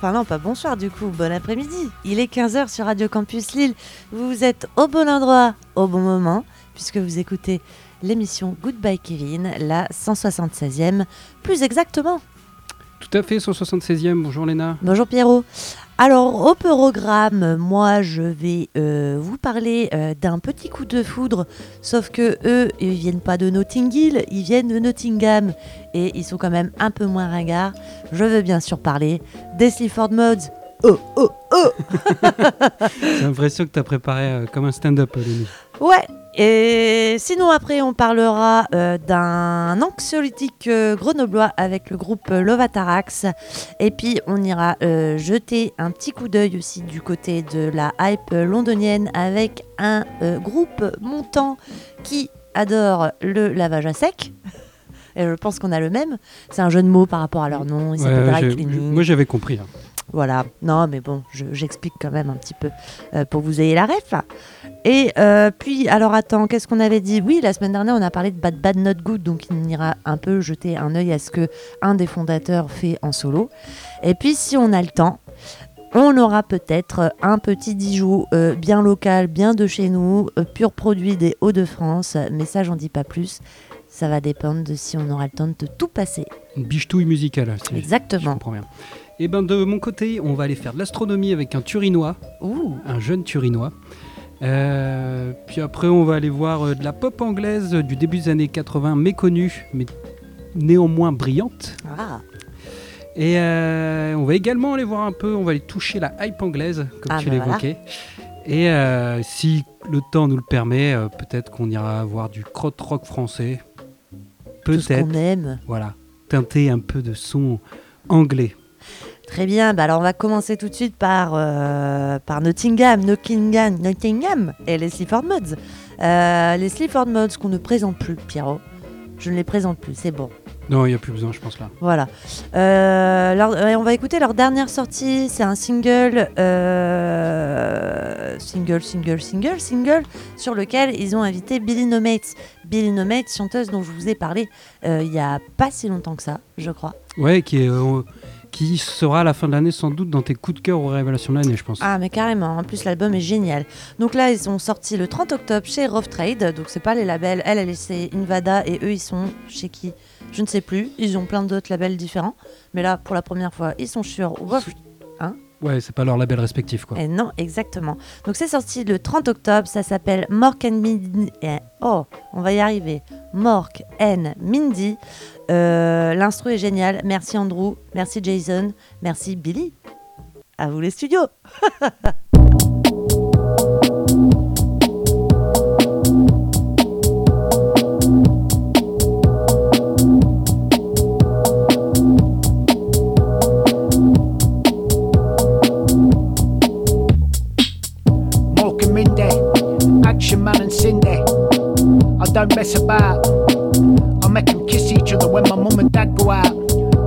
enfin non pas bonsoir du coup, bon après-midi Il est 15h sur Radio Campus Lille Vous êtes au bon endroit, au bon moment Puisque vous écoutez l'émission Goodbye Kevin, la 176e plus exactement Tout à fait, 176e. Bonjour Léna. Bonjour Pierrot. Alors au programme, moi je vais euh, vous parler euh, d'un petit coup de foudre, sauf que eux ils viennent pas de Notting Hill, ils viennent de Nottingham et ils sont quand même un peu moins ringards. Je veux bien sûr parler des Sleaford Mods. Oh oh oh J'ai l'impression que tu as préparé euh, comme un stand-up, Lénie. Ouais. Et sinon après on parlera euh, d'un anxiolytique euh, grenoblois avec le groupe euh, Lovatarax. Et puis on ira euh, jeter un petit coup d'œil aussi du côté de la hype londonienne avec un groupe montant qui adore le lavage à sec. Et je pense qu'on a le même. C'est un jeu de mots par rapport à leur nom. Ils Ouais, s'appellent Dry j'ai- Cleaning. moi j'avais compris. hein. Voilà, non mais bon, je- j'explique quand même un petit peu euh, pour que vous ayez la ref. Et euh, puis, alors attends, qu'est-ce qu'on avait dit? Oui, la semaine dernière, on a parlé de Bad Bad Not Good, donc on ira un peu jeter un œil à ce que un des fondateurs fait en solo. Et puis, si on a le temps, on aura peut-être un petit Dijon euh, bien local, bien de chez nous, euh, pur produit des Hauts-de-France, mais ça, j'en dis pas plus. Ça va dépendre de si on aura le temps de tout passer. Une bichetouille musicale. si je Exactement. comprends bien. Et ben de mon côté, on va aller faire de l'astronomie avec un Turinois, Ouh, un jeune Turinois. Euh, puis après, on va aller voir euh, de la pop anglaise du début des années 80, méconnue, mais néanmoins brillante. ah, Et euh, on va également aller voir un peu, on va aller toucher la hype anglaise, comme Ah, tu bah l'évoquais. Et euh, si le temps nous le permet, peut-être qu'on ira voir du crot rock français. tout ce Peut-être, qu'on aime. voilà, teinter un peu de son anglais. Très bien, bah alors on va commencer tout de suite par, euh, par Nottingham, Nottingham, Nottingham et les Sleaford Mods. Euh, les Sleaford Mods qu'on ne présente plus, Pierrot. Je ne les présente plus, c'est bon. Non, il n'y a plus besoin, je pense là. Voilà. Euh, leur- on va écouter leur dernière sortie. C'est un single, euh, single, single, single, single, sur lequel ils ont invité Billy No Mates. Billy No Mates, chanteuse dont je vous ai parlé il y a pas si longtemps que ça, je crois. Ouais, qui, est, qui sera à la fin de l'année sans doute dans tes coups de cœur aux révélations de l'année, je pense. Ah, mais carrément. En plus, l'album est génial. Donc là, ils ont sorti le 30 octobre chez Rough Trade. Donc, c'est pas les labels. Elle, elle, Invada. Et eux, ils sont chez qui? Je ne sais plus. Ils ont plein d'autres labels différents. Mais là, pour la première fois, ils sont sur Rough Ouais, c'est pas leur label respectif, quoi. Et non, exactement. Donc c'est sorti le 30 octobre, ça s'appelle Mork and Mindy. eh, Oh, on va y arriver. Mork and Mindy. Euh, L'instru est génial. Merci Andrew, merci Jason, merci Billy. À vous les studios. Action Man and Cindy. I don't mess about. I make them kiss each other when my mum and dad go out.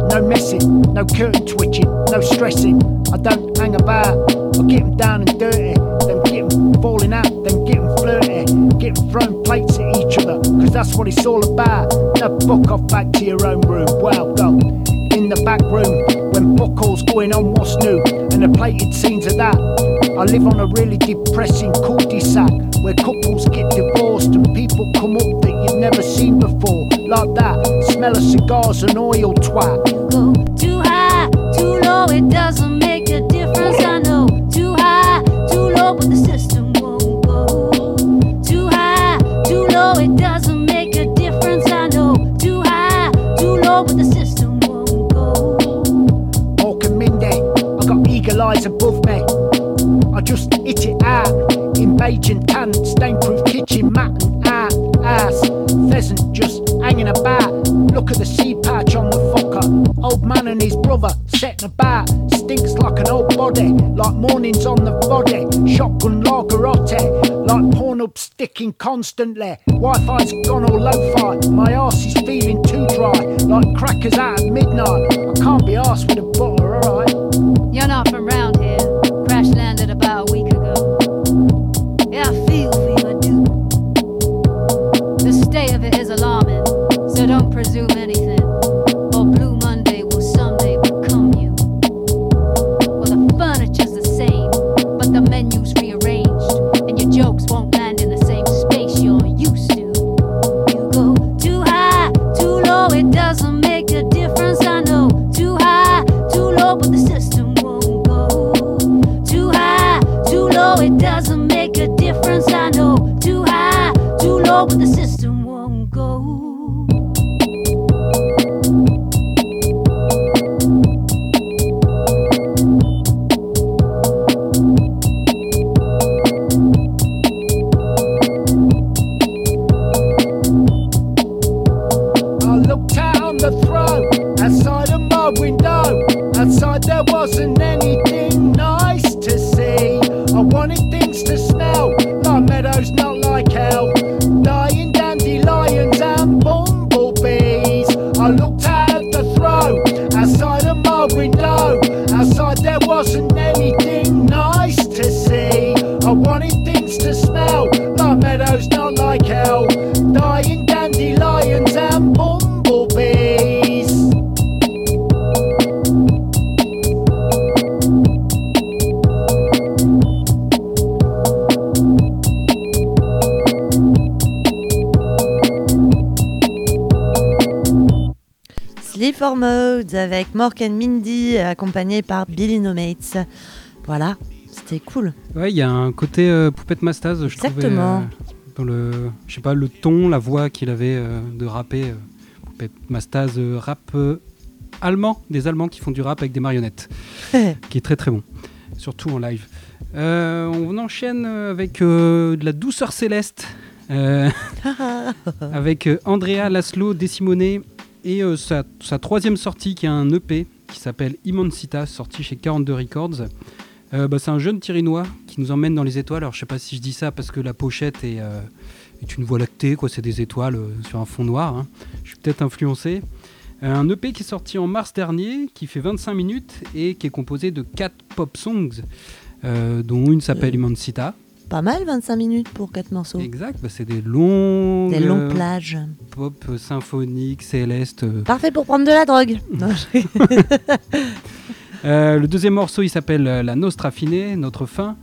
No messing, no curtain twitching, no stressing. I don't hang about. I get them down and dirty, then get them falling out, then get them flirty, get them throwing plates at each other, cause that's what it's all about. Now fuck off back to your own room. Well, go in the back room when buckles going on what's new and the plated scenes of that. I live on a really depressing cul-de-sac where couples get divorced and people come up that you've never seen before. Like that, smell of cigars and oil twat. go too high, too low, it doesn't make a difference. I know too high, too low, but the system won't go. Too high, too low, it doesn't make a difference. I know too high, too low, but the system won't go. Mork and Mindy, I got eagle eyes above me. I just hit it out in body, like mornings on the body. Shotgun lagerotte, like porn up sticking constantly. Wi-Fi's gone all lo-fi. My arse is feeling too dry, like crackers out at midnight. I can't be arsed with a butter, alright. You're not from accompagné par Billy No Mates. Voilà, c'était cool. Ouais, il y a un côté euh, Poupette Mastaz, je trouvais. Exactement. euh, dans le, je sais pas, le ton, la voix qu'il avait euh, de rapper. euh, Poupette Mastaz, euh, rap allemand, des Allemands qui font du rap avec des marionnettes, qui est très très bon, surtout en live. Euh, on enchaîne avec euh, de la douceur céleste, euh, avec Andrea Laszlo De Simone et sa, sa troisième sortie qui est un EP qui s'appelle Immensita, sorti chez 42 Records. Euh, bah, c'est un jeune Tirinois qui nous emmène dans les étoiles. Alors je sais pas si je dis ça parce que la pochette est, euh, est une voie lactée, quoi. C'est des étoiles euh, sur un fond noir. hein. Je suis peut-être influencé. Un EP qui est sorti en mars dernier, qui fait 25 minutes et qui est composé de 4 pop songs, dont une s'appelle. Immensita. Pas mal, 25 minutes pour 4 morceaux. Exact, bah, c'est des longues Des longues euh, plages. pop euh, symphoniques, célestes. euh. Parfait pour prendre de la drogue. Non, Euh, le deuxième morceau, il s'appelle La Nostra Fine, notre fin.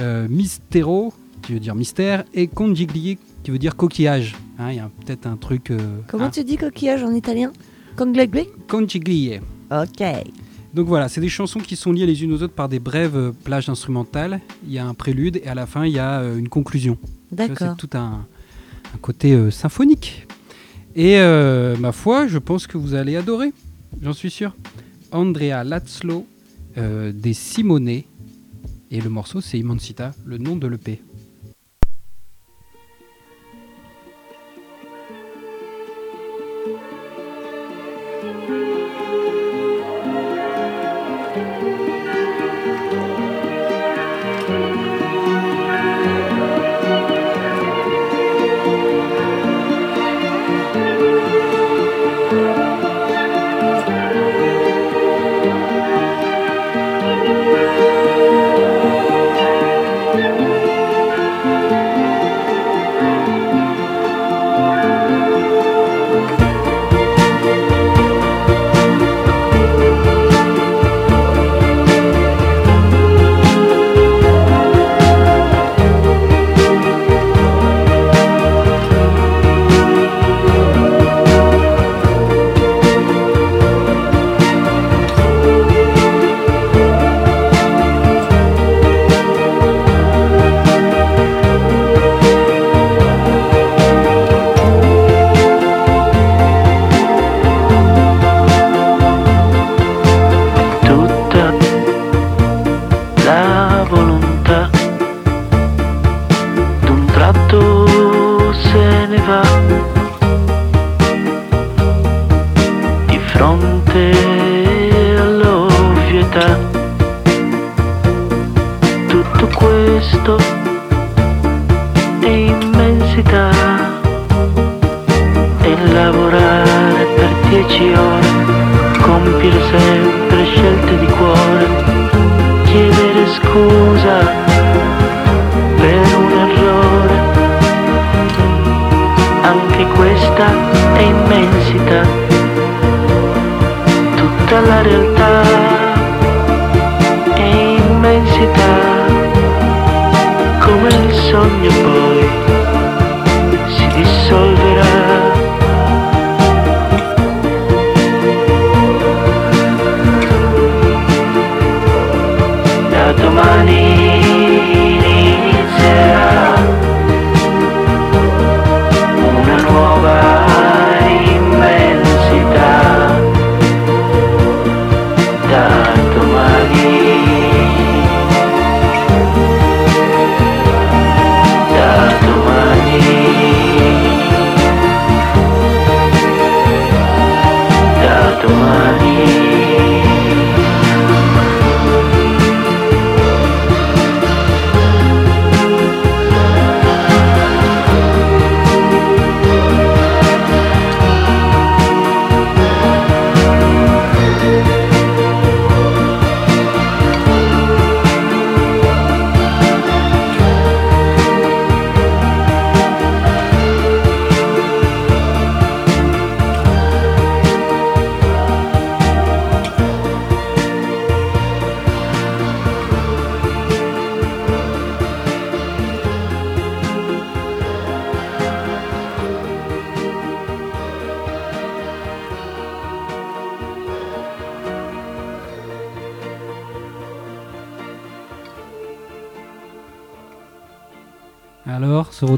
Euh, Mistero, qui veut dire mystère, et Condigli, qui veut dire coquillage. Hein, Il y a peut-être un truc. euh, Comment hein. tu dis coquillage en italien? Conglagli Condiglie. Ok. Donc voilà, c'est des chansons qui sont liées les unes aux autres par des brèves plages instrumentales. Il y a un prélude et à la fin, il y a euh, une conclusion. D'accord. C'est tout un, un côté euh, symphonique. Et euh, ma foi, je pense que vous allez adorer, j'en suis sûr. Andrea Lazzlo euh, des Simone. Et le morceau, c'est Immensita, le nom de l'EP.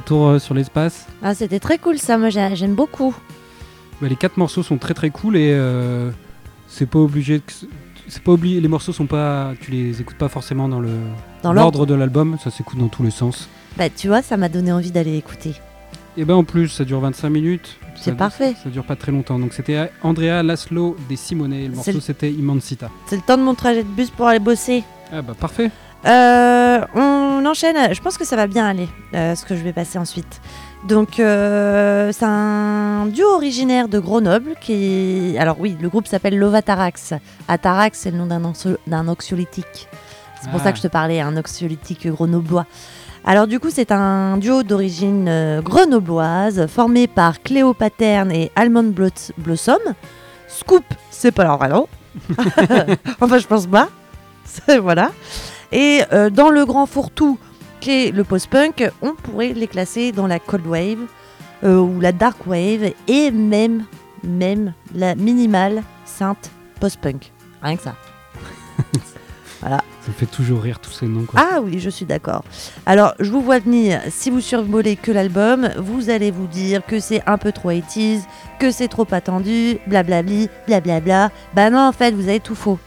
Retour euh, sur l'espace Ah, c'était très cool ça, moi j'ai- j'aime beaucoup. Bah, Les quatre morceaux sont très très cool et euh, c'est pas obligé. que C'est pas obligé. Les morceaux sont pas. Tu les écoutes pas forcément dans le Dans l'ordre. de l'album. Ça s'écoute dans tous les sens. Bah, tu vois, ça m'a donné envie d'aller écouter. Et ben en plus, ça dure 25 minutes. C'est parfait. Ça dure pas très longtemps. Donc c'était Andrea Laszlo des Simone. Le morceau c'était Immensita. C'est le temps de mon trajet de bus pour aller bosser. Ah bah parfait. Euh, on enchaîne. Je pense que ça va bien aller, euh, ce que je vais passer ensuite. Donc, euh, c'est un duo originaire de Grenoble qui. Alors, oui, le groupe s'appelle Lovatarax. Atarax, c'est le nom d'un anxio- d'un anxiolytique. C'est pour Ah. ça que je te parlais, un anxiolytique grenoblois. Alors, du coup, c'est un duo d'origine grenobloise formé par Cléo Paterne et Almond Blos- Blossom. Scoop, c'est pas leur vrai nom. enfin, je pense pas. Voilà. Et euh, dans le grand fourre-tout qu'est le post-punk, on pourrait les classer dans la cold wave euh, ou la dark wave et même, même la minimale sainte post-punk. Rien que ça. Ça me fait toujours rire tous ces noms. Quoi. Ah oui, je suis d'accord. Alors, je vous vois venir, si vous survolez que l'album, vous allez vous dire que c'est un peu trop 80s, que c'est trop attendu, blablabli, blablabla. Bah non, en fait, vous avez tout faux.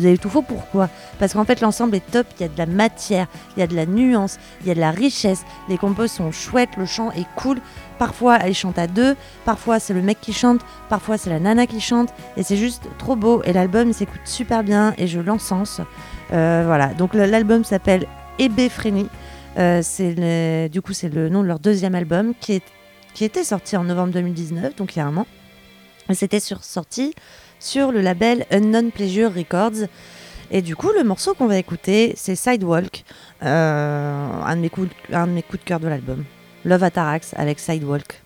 Vous avez tout faux, pourquoi? Parce qu'en fait, l'ensemble est top, il y a de la matière, il y a de la nuance, il y a de la richesse, les compos sont chouettes, le chant est cool. Parfois, elle chante à deux, parfois c'est le mec qui chante, parfois c'est la nana qui chante, et c'est juste trop beau. Et l'album s'écoute super bien, et je l'encense. Euh, voilà, donc l'album s'appelle Ebéphrenie. Euh, du coup, c'est le nom de leur deuxième album qui, est, qui était sorti en novembre 2019, donc il y a un an. C'était sur, sorti sur le label Unknown Pleasure Records. Et du coup, le morceau qu'on va écouter, c'est Sidewalk, euh, un, de mes coups, de- un de mes coups de cœur de l'album. Love Atarax avec sidewalk.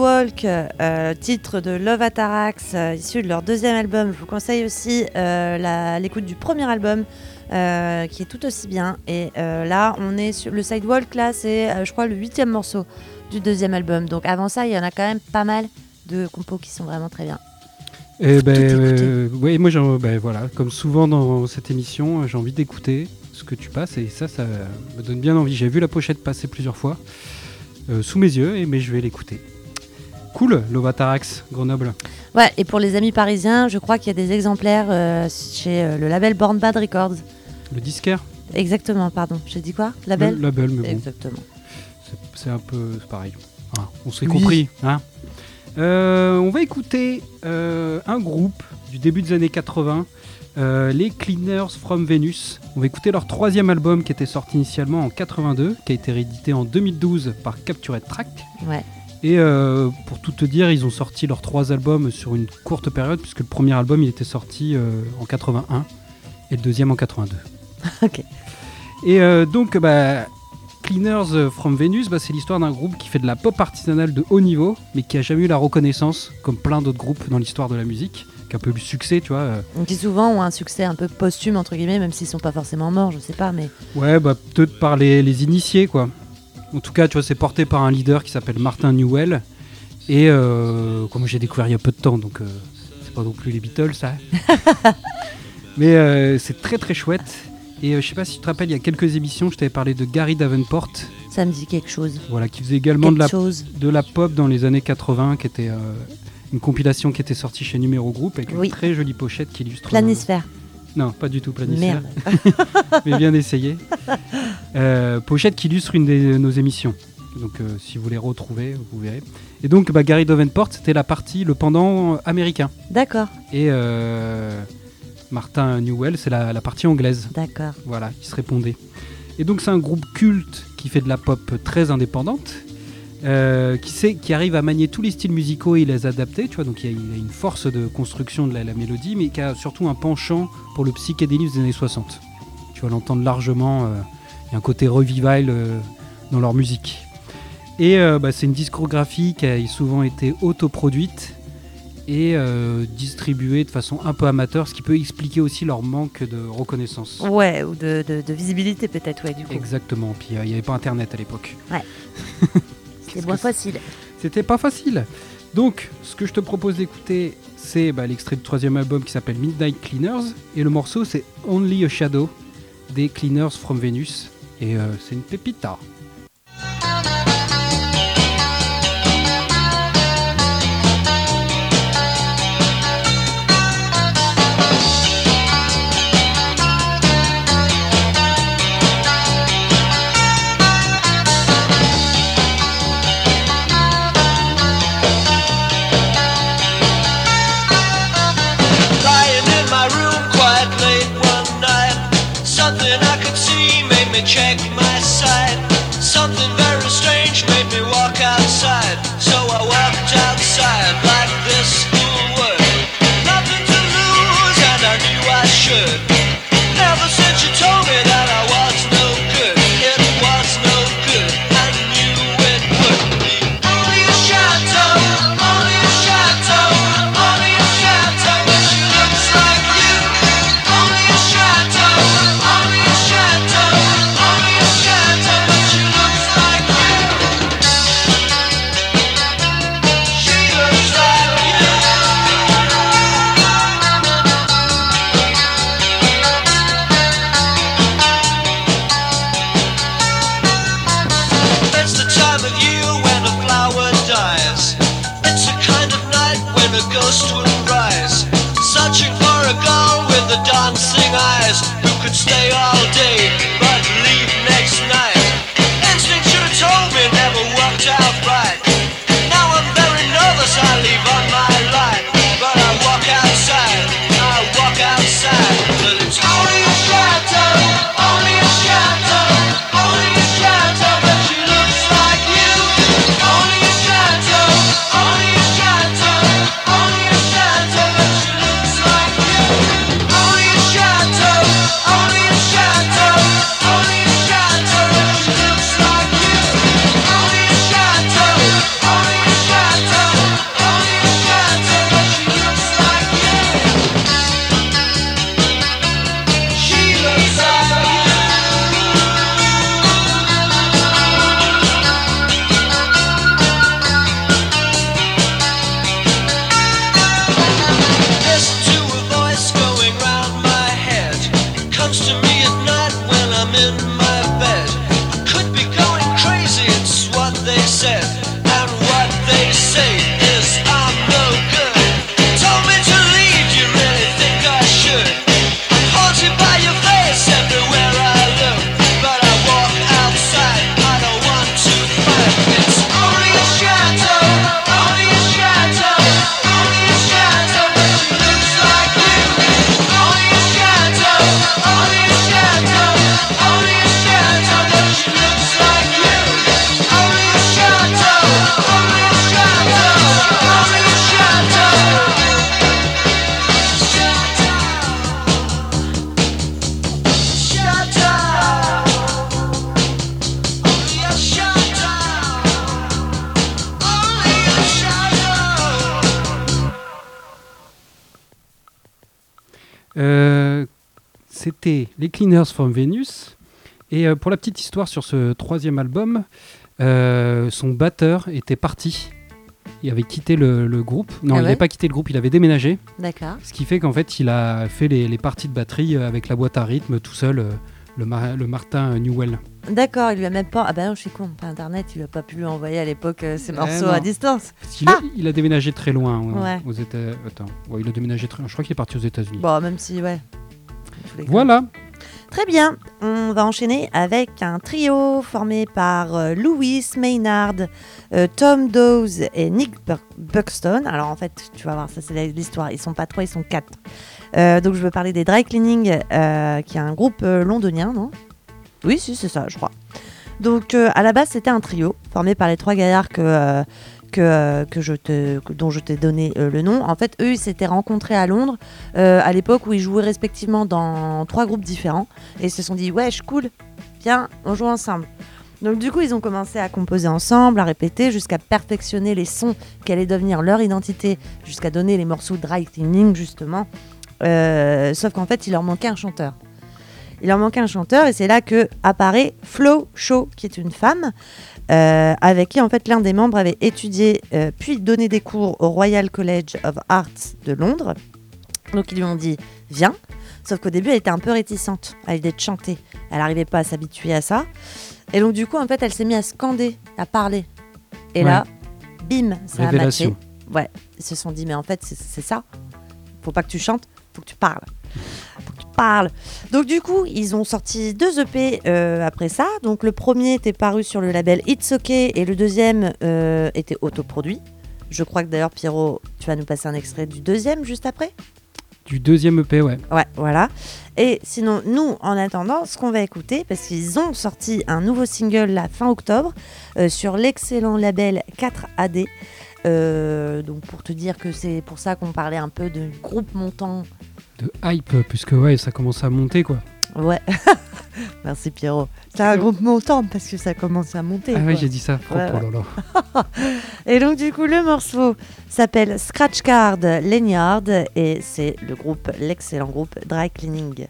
Sidewalk, euh, titre de Love Atarax, euh, issu de leur deuxième album. Je vous conseille aussi euh, l'écoute du premier album, euh, qui est tout aussi bien. Et euh, là, on est sur le Sidewalk, là, c'est, je crois, le huitième morceau du deuxième album. Donc avant ça, il y en a quand même pas mal de compos qui sont vraiment très bien. Et ben, tout écouter. euh, ouais, moi, ben, voilà, comme souvent dans cette émission, j'ai envie d'écouter ce que tu passes et ça, ça me donne bien envie. J'ai vu la pochette passer plusieurs fois euh, sous mes yeux, et, mais je vais l'écouter. Cool, Lovatarax, Grenoble. Ouais, et pour les amis parisiens, je crois qu'il y a des exemplaires euh, chez euh, le label Born Bad Records. Le disquaire Exactement, pardon. J'ai dit quoi? Label? Le label, mais bon, Exactement. c'est- un peu pareil. Ah, on s'est Oui. compris. Hein Euh, on va écouter un groupe du début des années 80, euh, les Cleaners from Venus. On va écouter leur troisième album qui était sorti initialement en 82, qui a été réédité en 2012 par Captured Track. Ouais. Et euh, pour tout te dire, ils ont sorti leurs trois albums sur une courte période, puisque le premier album il était sorti euh, en 81 et le deuxième en 82. Ok. Et euh, donc, bah, Cleaners from Venus, bah, c'est l'histoire d'un groupe qui fait de la pop artisanale de haut niveau, mais qui a jamais eu la reconnaissance, comme plein d'autres groupes dans l'histoire de la musique, qui a un peu eu le succès, tu vois. qui souvent ont un succès un peu posthume, entre guillemets, même s'ils sont pas forcément morts, je sais pas, mais. Ouais, bah, peut-être par les, les initiés, quoi. En tout cas, tu vois, c'est porté par un leader qui s'appelle Martin Newell. Et euh, comme j'ai découvert il y a peu de temps, donc euh, c'est pas non plus les Beatles, ça. Mais euh, c'est très très chouette. Et je sais pas si tu te rappelles, il y a quelques émissions, je t'avais parlé de Gary Davenport, Ça me dit quelque chose. voilà, qui faisait également de la, chose. de la pop dans les années 80, qui était une compilation qui était sortie chez Numéro Group avec Oui. une très jolie pochette qui illustre. Planisphère. Non, pas du tout Planisphère, Merde. mais bien essayé. Euh, pochette qui illustre une de nos émissions. Donc, euh, si vous les retrouvez, vous verrez. Et donc, bah, Gary Davenport, c'était la partie, le pendant américain. D'accord, Et euh, Martin Newell, c'est la, la partie anglaise. d'accord. Voilà, qui se répondait. Et donc c'est un groupe culte qui fait de la pop très indépendante, qui, sait, qui arrive à manier tous les styles musicaux et les adapter, tu vois, donc il y, a- il y a une force de construction de la, la mélodie, mais qui a surtout un penchant pour le psychédélisme des années 60. Tu vas l'entendre largement, y a un côté revival euh, dans leur musique. Et euh, bah, c'est une discographie qui a souvent été autoproduite et euh, distribuée de façon un peu amateur, ce qui peut expliquer aussi leur manque de reconnaissance. Ouais, ou de, de- de visibilité peut-être, ouais, du coup. Exactement, puis euh, il n'y avait pas internet à l'époque. C'est moins facile. C'était pas facile. Donc, ce que je te propose d'écouter, c'est bah, l'extrait du troisième album qui s'appelle Midnight Cleaners, et le morceau c'est Only a Shadow des Cleaners from Venus, et euh, c'est une pépita. From Venus. Et euh, pour la petite histoire sur ce troisième album, euh, son batteur était parti. Il avait quitté le, le groupe. Non, Ah il n'avait pas quitté le groupe, il avait déménagé. D'accord. Ce qui fait qu'en fait, il a fait les, les parties de batterie euh, avec la boîte à rythme tout seul, le, Mar- le Martin Newell. D'accord, il lui a même pas. Ah bah non, je suis con, pas internet, il a pas pu lui envoyer à l'époque euh, ses Eh morceaux à distance. Il, a, il a déménagé très loin euh, Ouais. aux États. Attends, ouais, il a déménagé très. Je crois qu'il est parti aux États-Unis. Bon, même si, ouais. Cas. Très bien, on va enchaîner avec un trio formé par euh, Louis Maynard, euh, Tom Dawes et Nick Buxton. Alors en fait, tu vas voir, ça c'est l'histoire. Ils sont pas trois, ils sont quatre. Euh, donc je veux parler des Dry Cleaning, qui est un groupe londonien, non? Oui, si, c'est ça, je crois. Donc à la base, c'était un trio formé par les trois gaillards que, que, euh, que je te, dont je t'ai donné euh, le nom. En fait, eux, ils s'étaient rencontrés à Londres euh, à l'époque où ils jouaient respectivement dans trois groupes différents et ils se sont dit wesh cool, viens, on joue ensemble. Donc du coup, ils ont commencé à composer ensemble, à répéter, jusqu'à perfectionner les sons qui allaient devenir leur identité, jusqu'à donner les morceaux dry cleaning justement. Sauf qu'en fait, il leur manquait un chanteur. Il leur manquait un chanteur et c'est là que apparaît Flo Shaw, qui est une femme, euh, avec qui en fait l'un des membres avait étudié euh, puis donné des cours au Royal College of Arts de Londres. Donc ils lui ont dit viens, sauf qu'au début elle était un peu réticente à l'idée de chanter. Elle n'arrivait pas à s'habituer à ça. Et donc du coup en fait elle s'est mise à scander, à parler. Et là, bim, ça a matché. Ouais, ils se sont dit mais en fait c'est c'est ça. Faut pas que tu chantes, faut que tu parles. Faut que tu parles. Donc du coup, ils ont sorti deux EP euh, après ça. Donc le premier était paru sur le label It's OK et le deuxième euh, était autoproduit. Je crois que d'ailleurs Pierrot, tu vas nous passer un extrait du deuxième juste après. Du deuxième EP, ouais. Ouais, voilà. Et sinon, nous, en attendant, ce qu'on va écouter, parce qu'ils ont sorti un nouveau single la fin octobre euh, sur l'excellent label 4AD. Euh, donc pour te dire que c'est pour ça qu'on parlait un peu de groupe montant. De hype, puisque ouais, ça commence à monter, quoi. Ouais. Merci Pierrot. C'est un groupe montant parce que ça commence à monter. ah ouais, j'ai dit ça. Oh, oh. Et donc du coup, le morceau s'appelle Scratch Card Lanyard et c'est le groupe, l'excellent groupe Dry Cleaning.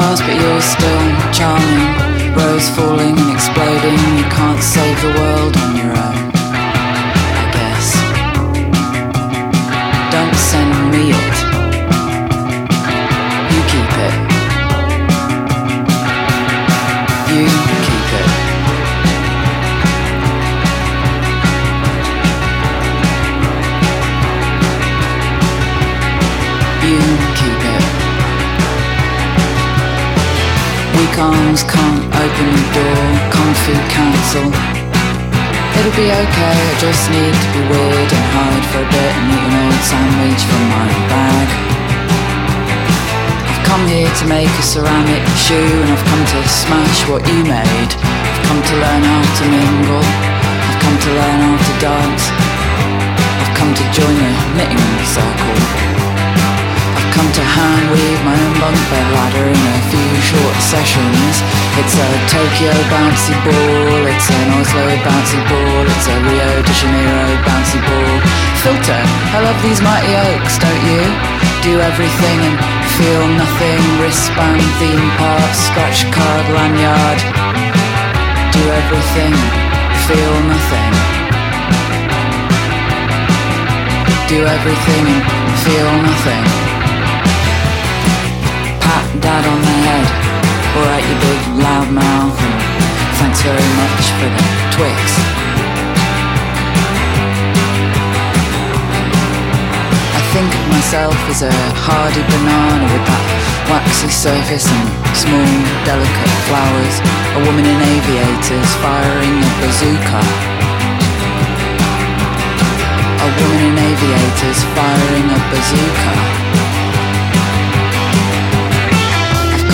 Passed, but you're still charming. Rose falling and exploding. You can't save the world on your own. Weak can't open the door, comfy cancel. It'll be okay, I just need to be weird and hide for a bit and eat an old sandwich from my bag. I've come here to make a ceramic shoe and I've come to smash what you made. I've come to learn how to mingle, I've come to learn how to dance. I've come to join a knitting circle. Come to hand weave my own bunk bed ladder in a few short sessions. It's a Tokyo bouncy ball, it's an Oslo bouncy ball, it's a Rio de Janeiro bouncy ball. Filter, I love these mighty oaks, don't you? Do everything and feel nothing. Wristband, theme park, scratch card, lanyard. Do everything, feel nothing. Do everything and feel nothing. Dad on the head, alright you big loud mouth, thanks very much for the Twix. I think of myself as a hardy banana with that waxy surface and small, delicate flowers. A woman in aviators firing a bazooka. A woman in aviators firing a bazooka.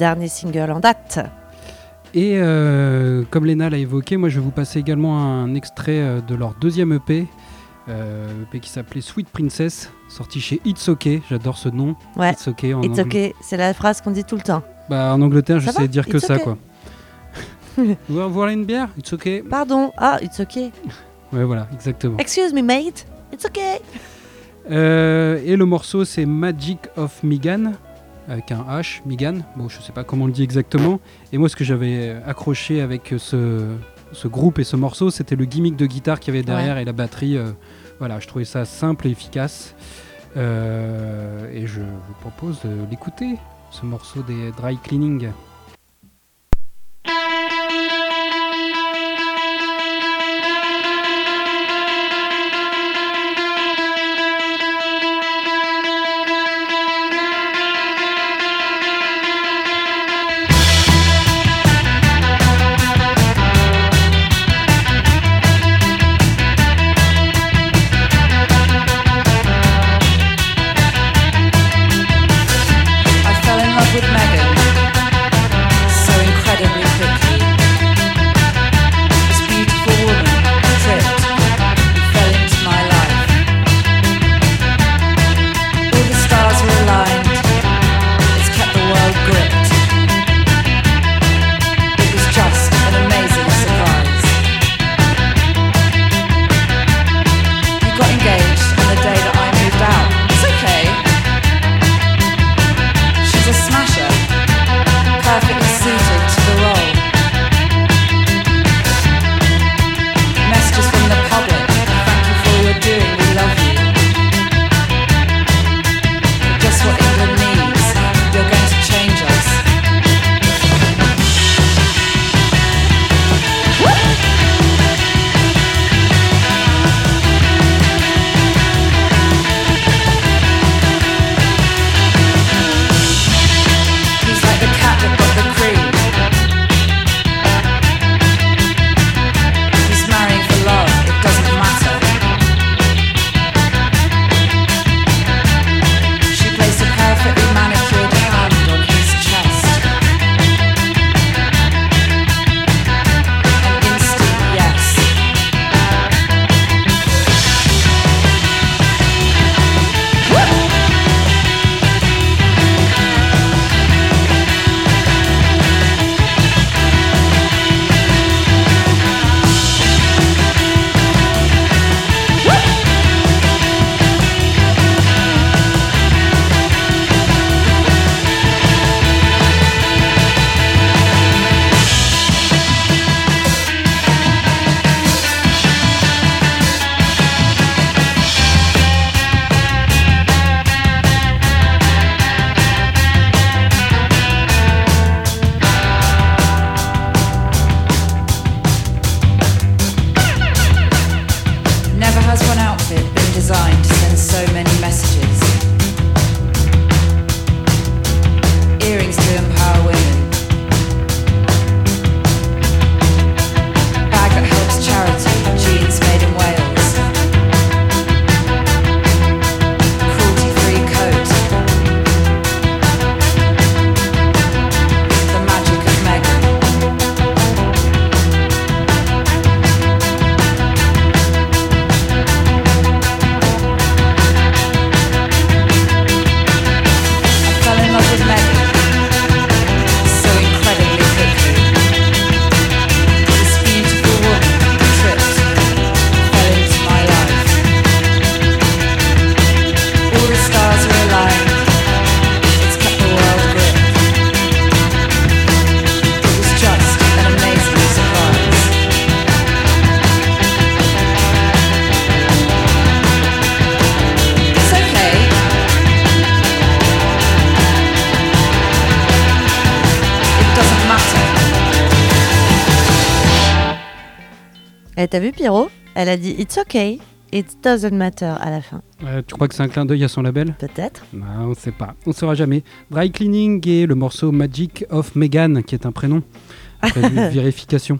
dernier single en date. Et euh, comme Lena l'a évoqué, moi je vais vous passer également un extrait euh, de leur deuxième EP, euh, EP qui s'appelait Sweet Princess, sorti chez It's OK. J'adore ce nom. Ouais, It's OK en, it's Angl- ok, c'est la phrase qu'on dit tout le temps. Bah, en Angleterre, je Ça sais va dire que ça quoi. Vous voulez une bière? It's OK. Pardon, ah, it's ok. Ouais, voilà, exactement. Excuse me, mate, it's ok. Euh, et le morceau c'est Magic of Migan avec un H, Migan. Bon, je sais pas comment on le dit exactement. Et moi, ce que j'avais accroché avec ce, ce groupe et ce morceau, c'était le gimmick de guitare qu'il y avait derrière et la batterie. euh, voilà, je trouvais ça simple et efficace. Euh, et je vous propose de l'écouter, ce morceau des Dry Cleaning. Elle a dit It's okay, it doesn't matter à la fin. Euh, tu crois que c'est un clin d'œil à son label? Peut-être. Non, on sait pas. On saura jamais. Dry Cleaning et le morceau Magic of Megan, qui est un prénom. De vérification.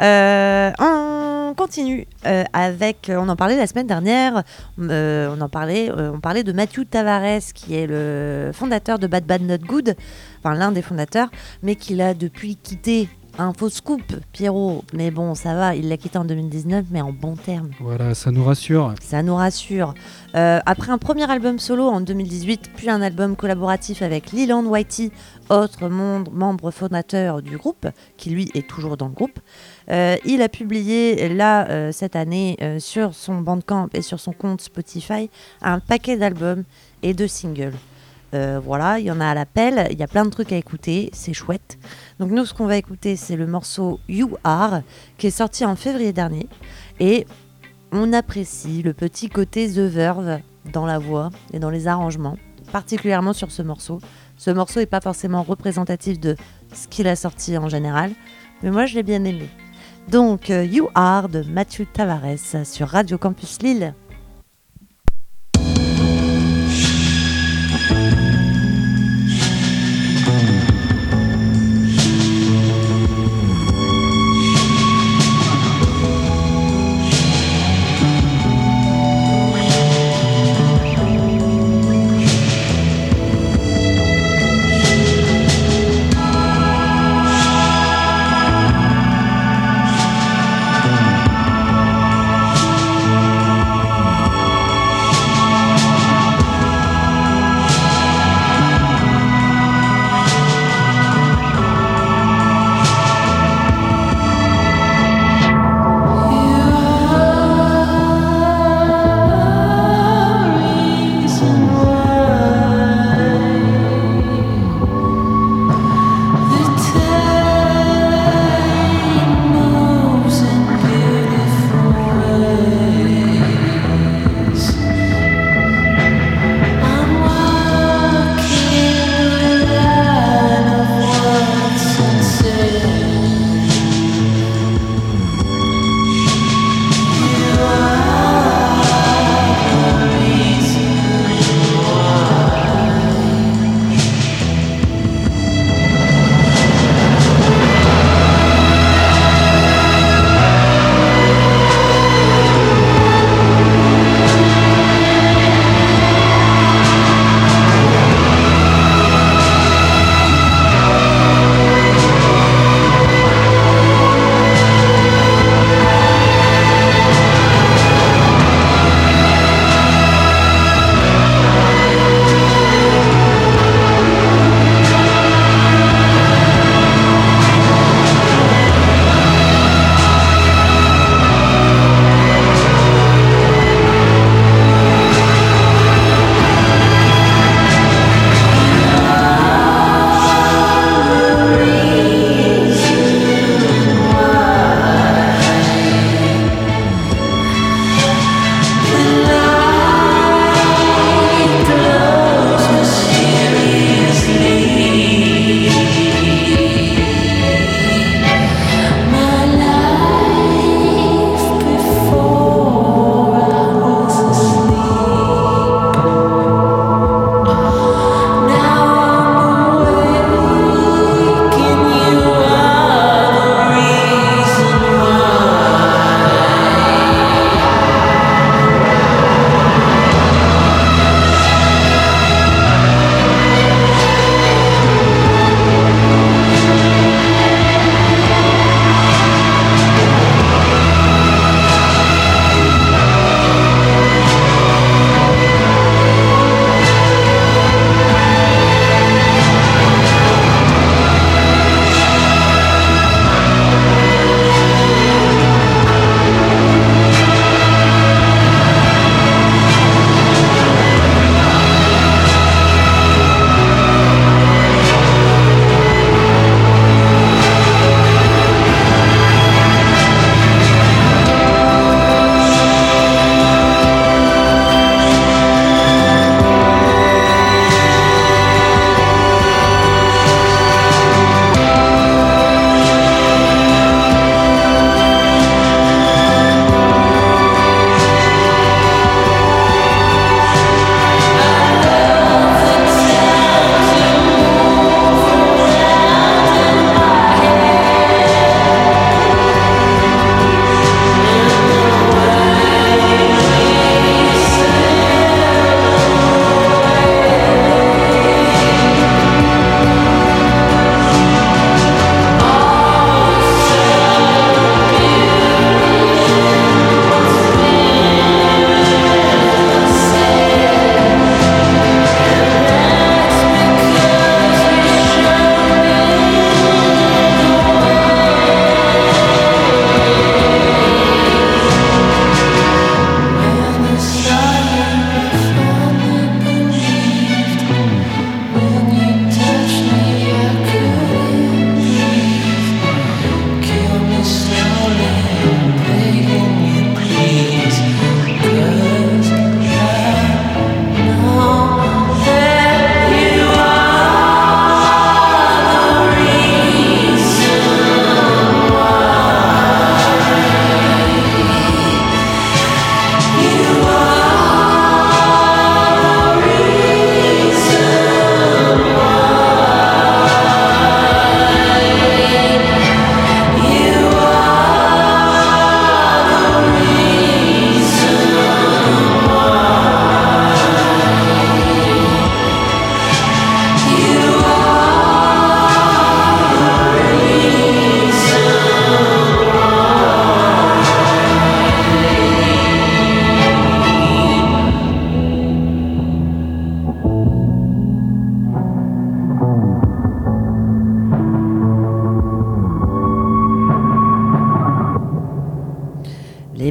Euh, on continue euh, avec. On en parlait la semaine dernière. euh, on en parlait. on parlait de Matthew Tavares, qui est le fondateur de Bad Bad Not Good, enfin l'un des fondateurs, mais qui l'a depuis quitté. Un faux scoop, Pierrot. Mais bon, ça va. Il l'a quitté en 2019, mais en bon terme. Voilà, ça nous rassure. Ça nous rassure. Euh, après un premier album solo en 2018, puis un album collaboratif avec Leland Whitey, autre membre fondateur du groupe, qui lui est toujours dans le groupe, euh, il a publié là euh, cette année sur son Bandcamp et sur son compte Spotify un paquet d'albums et de singles. Euh, voilà, il y en a à l'appel, il y a plein de trucs à écouter, c'est chouette. Donc nous, ce qu'on va écouter, c'est le morceau You Are, qui est sorti en février dernier. Et on apprécie le petit côté The Verve dans la voix et dans les arrangements, particulièrement sur ce morceau. Ce morceau n'est pas forcément représentatif de ce qu'il a sorti en général, mais moi je l'ai bien aimé. Donc euh, You Are de Mathieu Tavares sur Radio Campus Lille.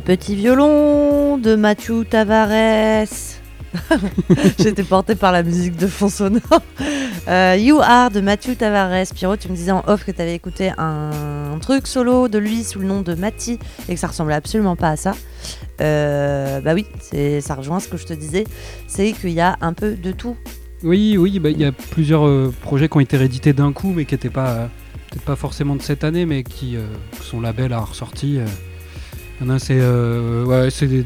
Les petits violons de Mathieu Tavares. J'étais portée par la musique de fond sonore. Euh, you Are de Mathieu Tavares. Pierrot, tu me disais en off que tu avais écouté un truc solo de lui sous le nom de Mati et que ça ressemblait absolument pas à ça. Euh, bah oui, ça rejoint ce que je te disais. C'est qu'il y a un peu de tout. Oui, oui, bah, il y a plusieurs euh, projets qui ont été réédités d'un coup, mais qui n'étaient pas, peut-être pas forcément de cette année, mais qui euh, son label a ressorti. Il y en a c'est, euh, ouais, c'est des-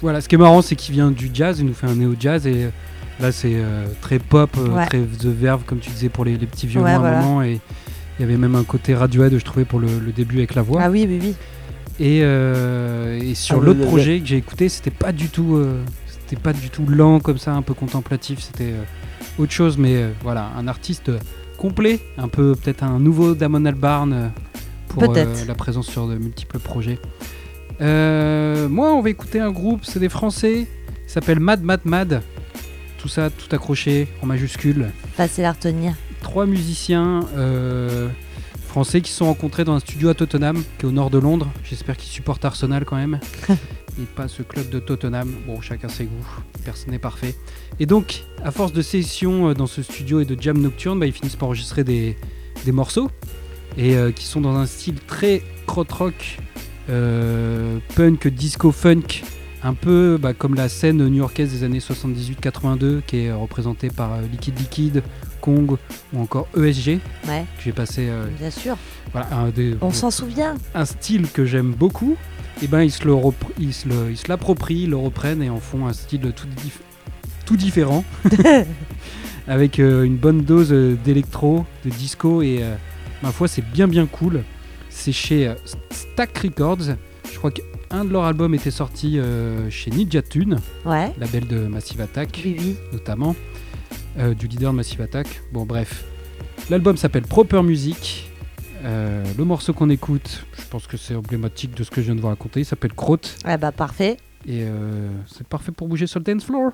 voilà. Ce qui est marrant, c'est qu'il vient du jazz, il nous fait un néo jazz et euh, là c'est euh, très pop, euh, Ouais. très The Verve comme tu disais pour les, les petits violons Ouais, à un voilà. moment et il y avait même un côté Radiohead, je trouvais pour le, le début avec la voix. Ah oui, oui, oui. Et, euh, et sur Ah, l'autre le- projet que j'ai écouté, c'était pas du tout, euh, c'était pas du tout lent comme ça, un peu contemplatif. C'était euh, autre chose, mais euh, voilà, un artiste complet, un peu peut-être un nouveau Damon Albarn euh, pour euh, la présence sur de multiples projets. Euh, moi, on va écouter un groupe, c'est des Français, il s'appelle Mad Mad Mad. Tout ça, tout accroché en majuscule Facile à retenir. trois musiciens euh, français qui se sont rencontrés dans un studio à Tottenham, qui est au nord de Londres. J'espère qu'ils supportent Arsenal quand même. Et pas ce club de Tottenham. Bon, chacun ses goûts. Personne n'est parfait. Et donc, à force de sessions dans ce studio et de jam nocturne, bah, ils finissent par enregistrer des, des morceaux. Et euh, qui sont dans un style très krautrock, euh, punk, disco, funk. Un peu bah, comme la scène new-yorkaise des années 78-82, qui est représentée par euh, Liquid Liquid, Kong ou encore ESG, Ouais, que j'ai passé euh, bien sûr. voilà, un, des- On s'en souvient. un style que j'aime beaucoup, et ben ils se le ils se l'approprient, le reprennent et en font un style tout, dif- tout différent, avec euh, une bonne dose d'électro, de disco et euh, ma foi c'est bien bien cool. C'est chez euh, Stack Records. Je crois qu'un de leurs albums était sorti euh, chez Ninja Tune, Ouais, label de Massive Attack oui, oui. notamment, euh, du leader de Massive Attack. Bon, bref. L'album s'appelle Proper Music. Euh, le morceau qu'on écoute, je pense que c'est emblématique de ce que je viens de vous raconter, il s'appelle Crotte. Ah bah parfait. Et euh, c'est parfait pour bouger sur le dance floor.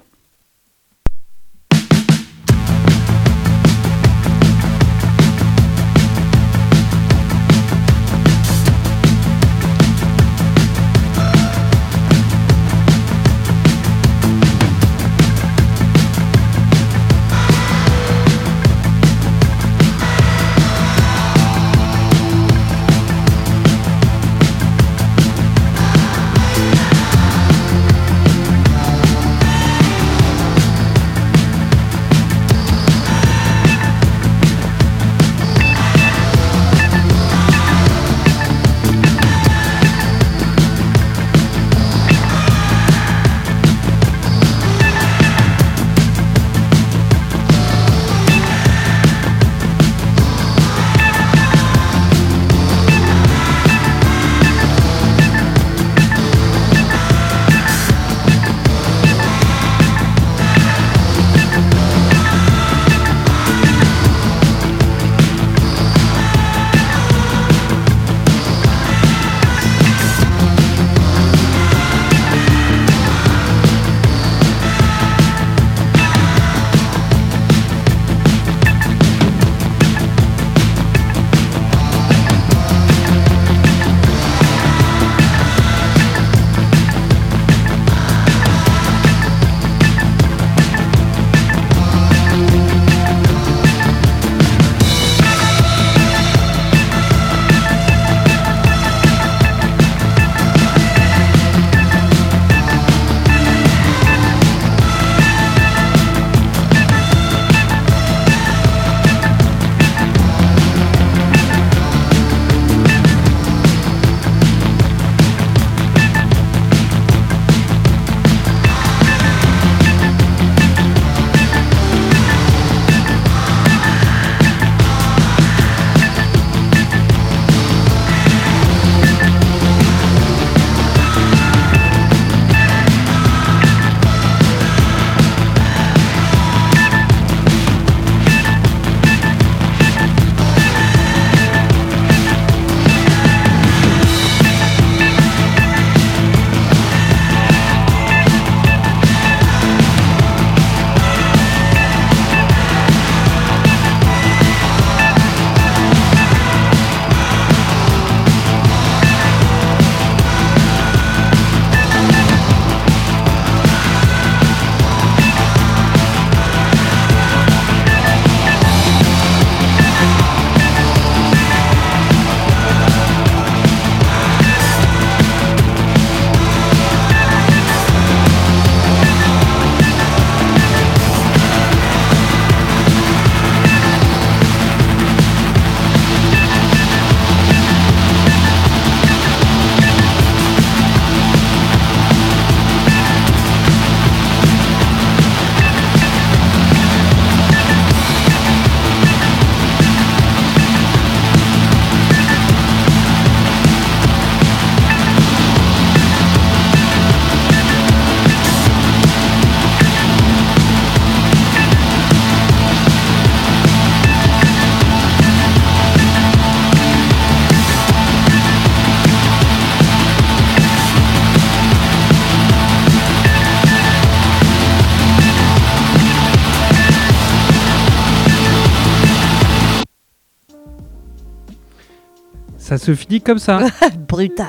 Se finit comme ça. Brutal.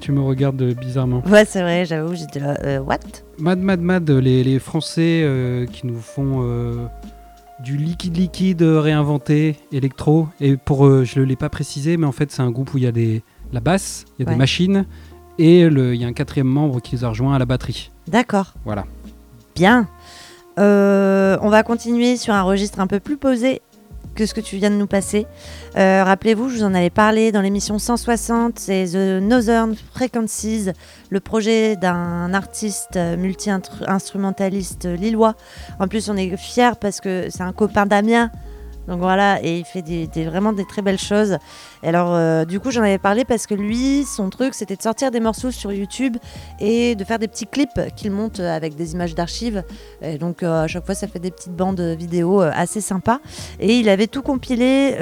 tu me regardes bizarrement. Ouais, c'est vrai, j'avoue, j'étais là. euh, what? Mad, mad, mad, les, les Français euh, qui nous font euh, du liquide liquide réinventé, électro. Et pour, je ne l'ai pas précisé, mais en fait, c'est un groupe où il y a des, la basse, il y a Ouais. des machines, et le- il y a un quatrième membre qui les a rejoints à la batterie. D'accord. Voilà. Bien. On va continuer sur un registre un peu plus posé que ce que tu viens de nous passer. Euh, Rappelez-vous, je vous en avais parlé dans l'émission 160, c'est The Northern Frequencies, le projet d'un artiste multi-instrumentaliste lillois. En plus, on est fiers parce que c'est un copain d'Amiens. Donc voilà, et il fait vraiment des très belles choses. Alors, euh, du coup, j'en avais parlé parce que lui, son truc, c'était de sortir des morceaux sur YouTube et de faire des petits clips qu'il monte avec des images d'archives. Et donc euh, à chaque fois, ça fait des petites bandes vidéo euh, assez sympas. Et il avait tout compilé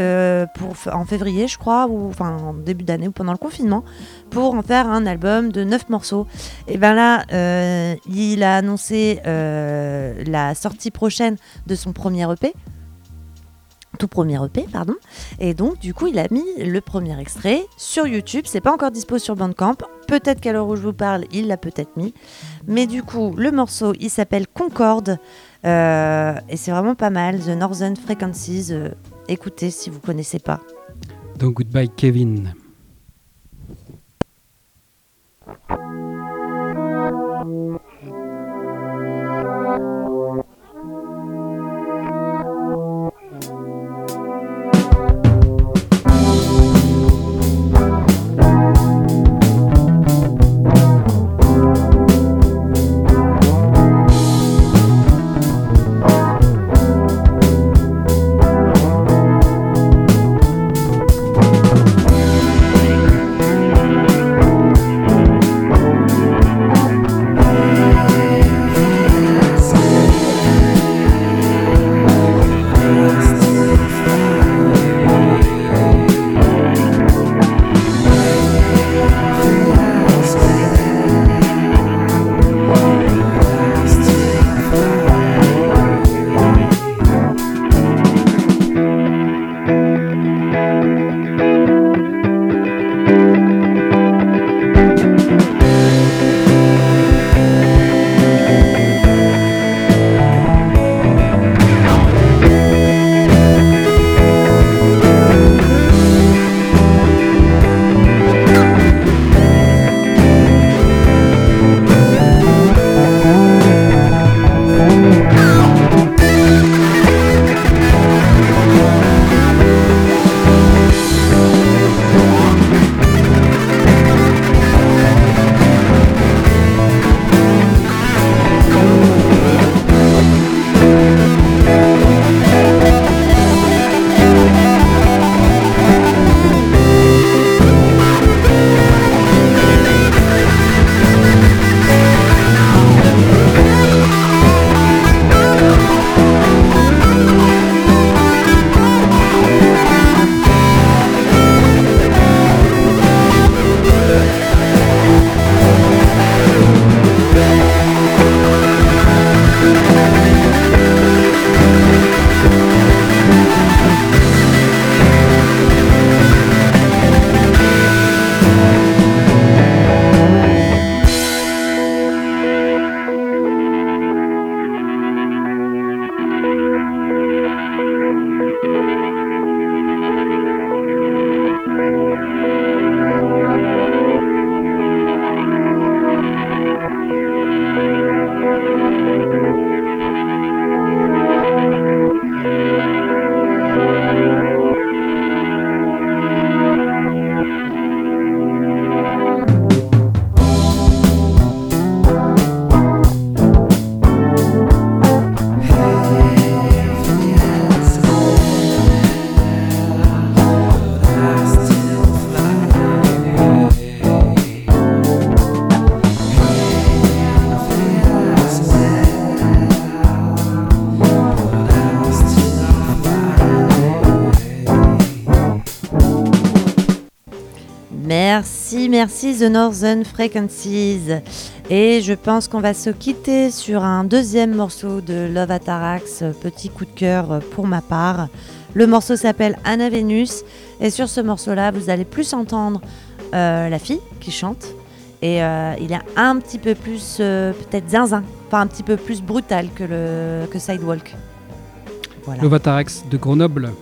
pour, en février, je crois, ou enfin en début d'année ou pendant le confinement, pour en faire un album de 9 morceaux. Et ben là, il a annoncé la sortie prochaine de son premier EP. Tout premier EP, pardon. Et donc, du coup, il a mis le premier extrait sur YouTube. C'est pas encore dispo sur Bandcamp. Peut-être qu'à l'heure où je vous parle, il l'a peut-être mis. Mais du coup, le morceau, il s'appelle Concorde. Euh, et c'est vraiment pas mal. The Northern Frequencies. euh, écoutez si vous connaissez pas. Donc, goodbye Kevin. Merci, The Northern Frequencies. Et je pense qu'on va se quitter sur un deuxième morceau de Love Atarax, petit coup de cœur pour ma part. Le morceau s'appelle Anna Vénus Et sur ce morceau-là, vous allez plus entendre euh, la fille qui chante. Et euh, il est un petit peu plus, euh, peut-être zinzin, enfin un petit peu plus brutal que, le, que Sidewalk. Voilà. Lovatarex de Grenoble.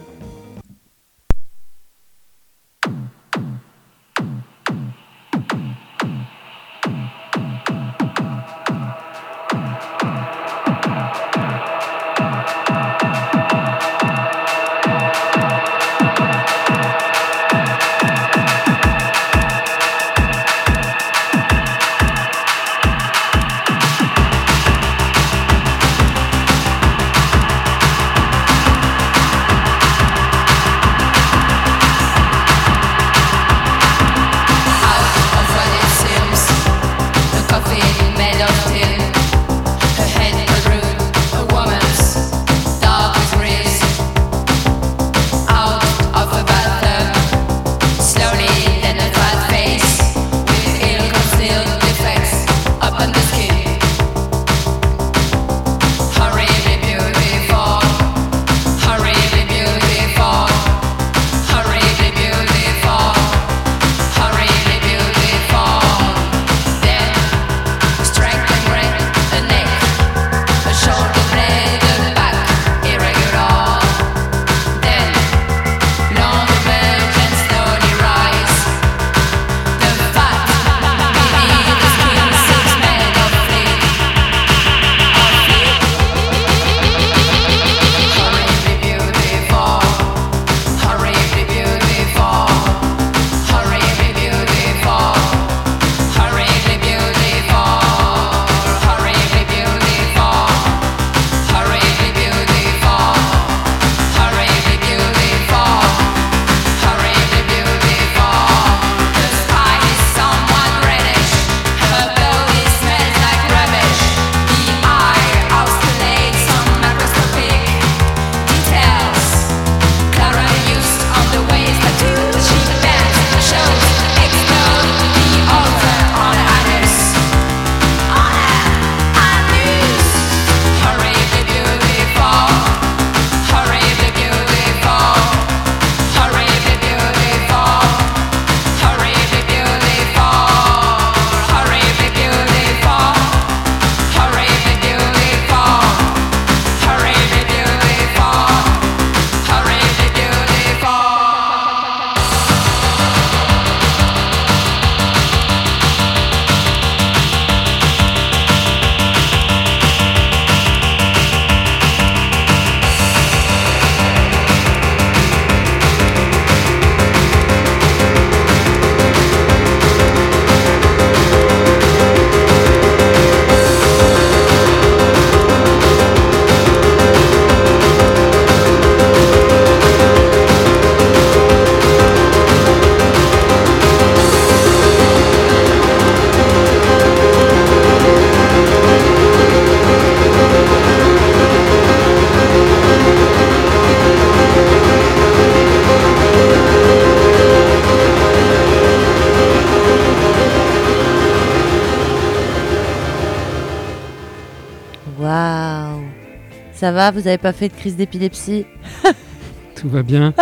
Ça va, vous avez pas fait de crise d'épilepsie Tout va bien.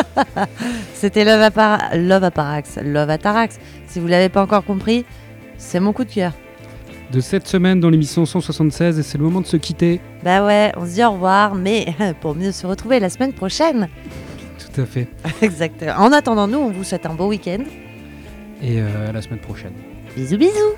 C'était Love, Appara- Love Apparax, Love Atarax. Si vous l'avez pas encore compris, c'est mon coup de cœur. De cette semaine dans l'émission 176 et c'est le moment de se quitter. Bah ouais, on se dit au revoir, mais pour mieux se retrouver la semaine prochaine. Tout à fait. Exactement. En attendant, nous, on vous souhaite un beau week-end. Et euh, à la semaine prochaine. Bisous, bisous